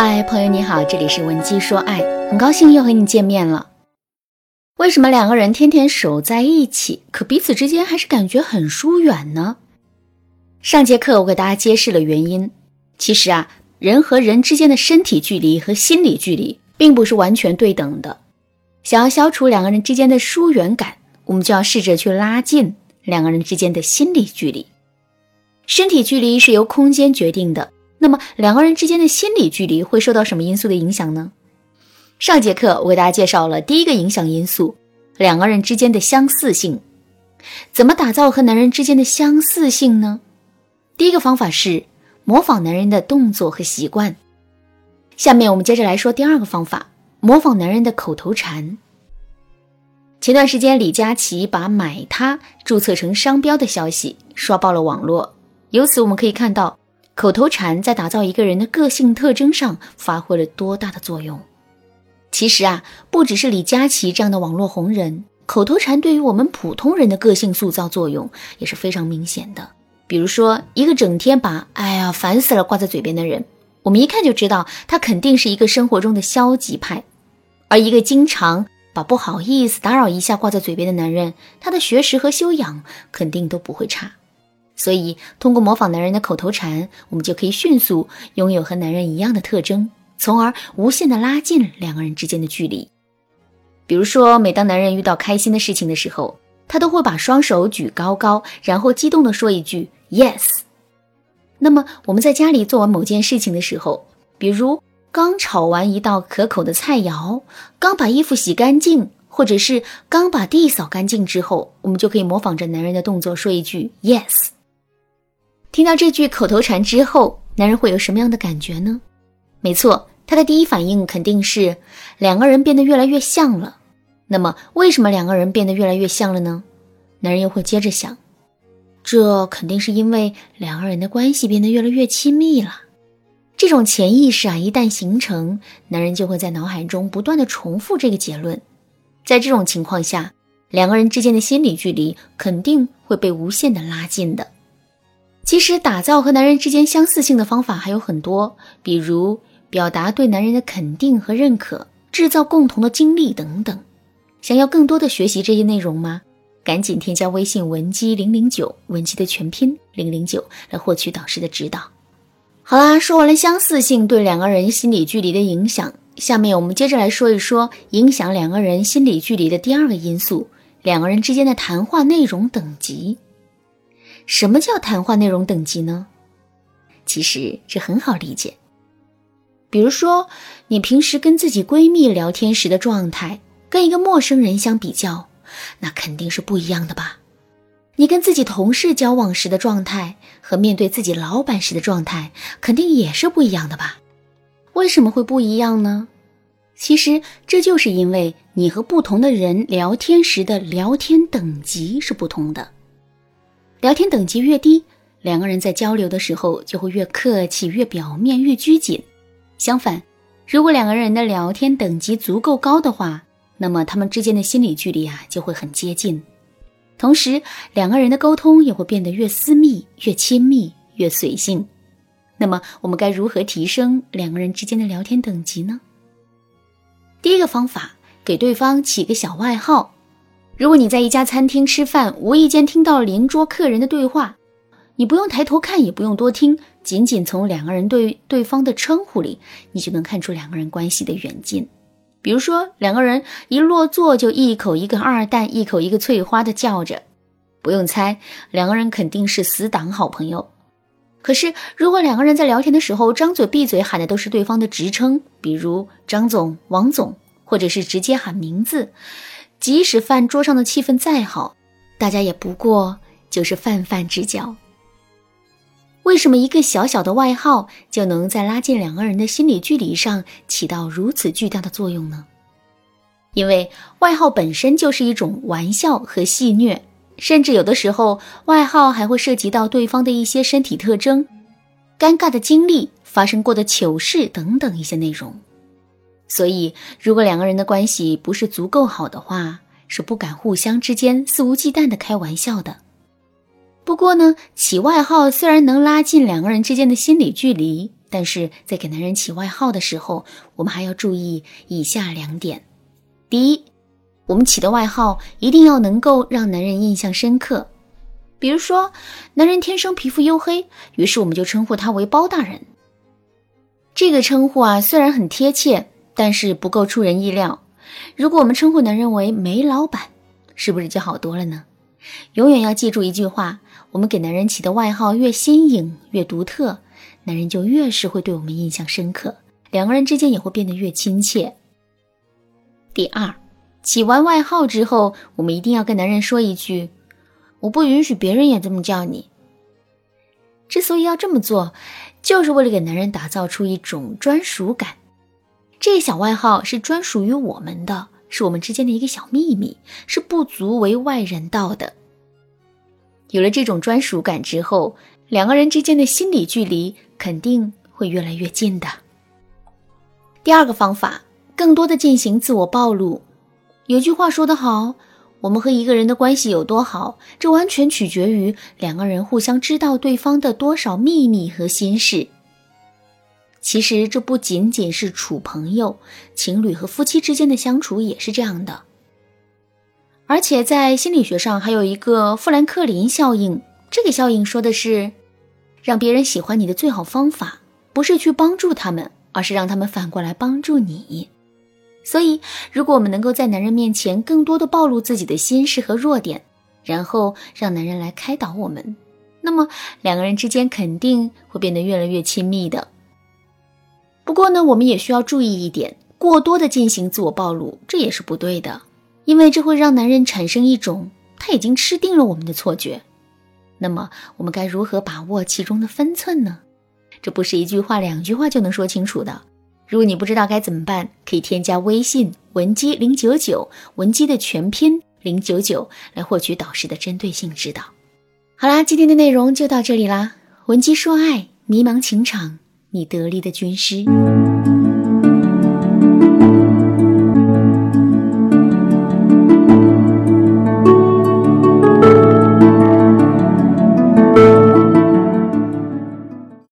嗨，朋友你好，这里是文姬说爱，很高兴又和你见面了。为什么两个人天天守在一起，可彼此之间还是感觉很疏远呢？上节课我给大家揭示了原因。其实啊，人和人之间的身体距离和心理距离并不是完全对等的。想要消除两个人之间的疏远感，我们就要试着去拉近两个人之间的心理距离。身体距离是由空间决定的。那么两个人之间的心理距离会受到什么因素的影响呢？上节课我给大家介绍了第一个影响因素，两个人之间的相似性。怎么打造和男人之间的相似性呢？第一个方法是模仿男人的动作和习惯。下面我们接着来说第二个方法，模仿男人的口头禅。前段时间李佳琦把买它注册成商标的消息刷爆了网络，由此我们可以看到。口头禅在打造一个人的个性特征上发挥了多大的作用？其实啊，不只是李佳琦这样的网络红人，口头禅对于我们普通人的个性塑造作用也是非常明显的。比如说，一个整天把“哎呀，烦死了”挂在嘴边的人，我们一看就知道他肯定是一个生活中的消极派；而一个经常把“不好意思，打扰一下”挂在嘴边的男人，他的学识和修养肯定都不会差。所以，通过模仿男人的口头禅，我们就可以迅速拥有和男人一样的特征，从而无限的拉近两个人之间的距离。比如说，每当男人遇到开心的事情的时候，他都会把双手举高高，然后激动地说一句 “yes”。那么，我们在家里做完某件事情的时候，比如刚炒完一道可口的菜肴，刚把衣服洗干净，或者是刚把地扫干净之后，我们就可以模仿着男人的动作说一句 “yes”。听到这句口头禅之后，男人会有什么样的感觉呢？没错，他的第一反应肯定是两个人变得越来越像了。那么，为什么两个人变得越来越像了呢？男人又会接着想，这肯定是因为两个人的关系变得越来越亲密了。这种潜意识啊，一旦形成，男人就会在脑海中不断的重复这个结论。在这种情况下，两个人之间的心理距离肯定会被无限的拉近的。其实，打造和男人之间相似性的方法还有很多，比如表达对男人的肯定和认可，制造共同的经历等等。想要更多的学习这些内容吗？赶紧添加微信文姬零零九，文姬的全拼零零九，来获取导师的指导。好啦，说完了相似性对两个人心理距离的影响，下面我们接着来说一说影响两个人心理距离的第二个因素：两个人之间的谈话内容等级。什么叫谈话内容等级呢？其实这很好理解。比如说，你平时跟自己闺蜜聊天时的状态，跟一个陌生人相比较，那肯定是不一样的吧？你跟自己同事交往时的状态，和面对自己老板时的状态，肯定也是不一样的吧？为什么会不一样呢？其实这就是因为你和不同的人聊天时的聊天等级是不同的。聊天等级越低，两个人在交流的时候就会越客气、越表面、越拘谨。相反，如果两个人的聊天等级足够高的话，那么他们之间的心理距离啊就会很接近，同时两个人的沟通也会变得越私密、越亲密、越随性。那么我们该如何提升两个人之间的聊天等级呢？第一个方法，给对方起个小外号。如果你在一家餐厅吃饭，无意间听到邻桌客人的对话，你不用抬头看，也不用多听，仅仅从两个人对对方的称呼里，你就能看出两个人关系的远近。比如说，两个人一落座就一口一个二蛋，一口一个翠花的叫着，不用猜，两个人肯定是死党好朋友。可是，如果两个人在聊天的时候张嘴闭嘴喊的都是对方的职称，比如张总、王总，或者是直接喊名字。即使饭桌上的气氛再好，大家也不过就是泛泛之交。为什么一个小小的外号就能在拉近两个人的心理距离上起到如此巨大的作用呢？因为外号本身就是一种玩笑和戏谑，甚至有的时候外号还会涉及到对方的一些身体特征、尴尬的经历、发生过的糗事等等一些内容。所以，如果两个人的关系不是足够好的话，是不敢互相之间肆无忌惮的开玩笑的。不过呢，起外号虽然能拉近两个人之间的心理距离，但是在给男人起外号的时候，我们还要注意以下两点：第一，我们起的外号一定要能够让男人印象深刻。比如说，男人天生皮肤黝黑，于是我们就称呼他为包大人。这个称呼啊，虽然很贴切，但是不够出人意料。如果我们称呼男人为煤老板，是不是就好多了呢？永远要记住一句话：我们给男人起的外号越新颖、越独特，男人就越是会对我们印象深刻，两个人之间也会变得越亲切。第二，起完外号之后，我们一定要跟男人说一句。我不允许别人也这么叫你。之所以要这么做，就是为了给男人打造出一种专属感。这小外号是专属于我们的，是我们之间的一个小秘密，是不足为外人道的。有了这种专属感之后，两个人之间的心理距离肯定会越来越近的。第二个方法，更多的进行自我暴露。有句话说得好。我们和一个人的关系有多好，这完全取决于两个人互相知道对方的多少秘密和心事。其实这不仅仅是处朋友、情侣和夫妻之间的相处也是这样的。而且在心理学上还有一个富兰克林效应，这个效应说的是，让别人喜欢你的最好方法，不是去帮助他们，而是让他们反过来帮助你。所以，如果我们能够在男人面前更多的暴露自己的心事和弱点，然后让男人来开导我们，那么两个人之间肯定会变得越来越亲密的。不过呢，我们也需要注意一点，过多的进行自我暴露，这也是不对的，因为这会让男人产生一种他已经吃定了我们的错觉。那么，我们该如何把握其中的分寸呢？这不是一句话、两句话就能说清楚的。如果你不知道该怎么办，可以添加微信文姬零九九，文姬的全拼零九九，来获取导师的针对性指导。好啦，今天的内容就到这里啦。文姬说爱，迷茫情场，你得力的军师。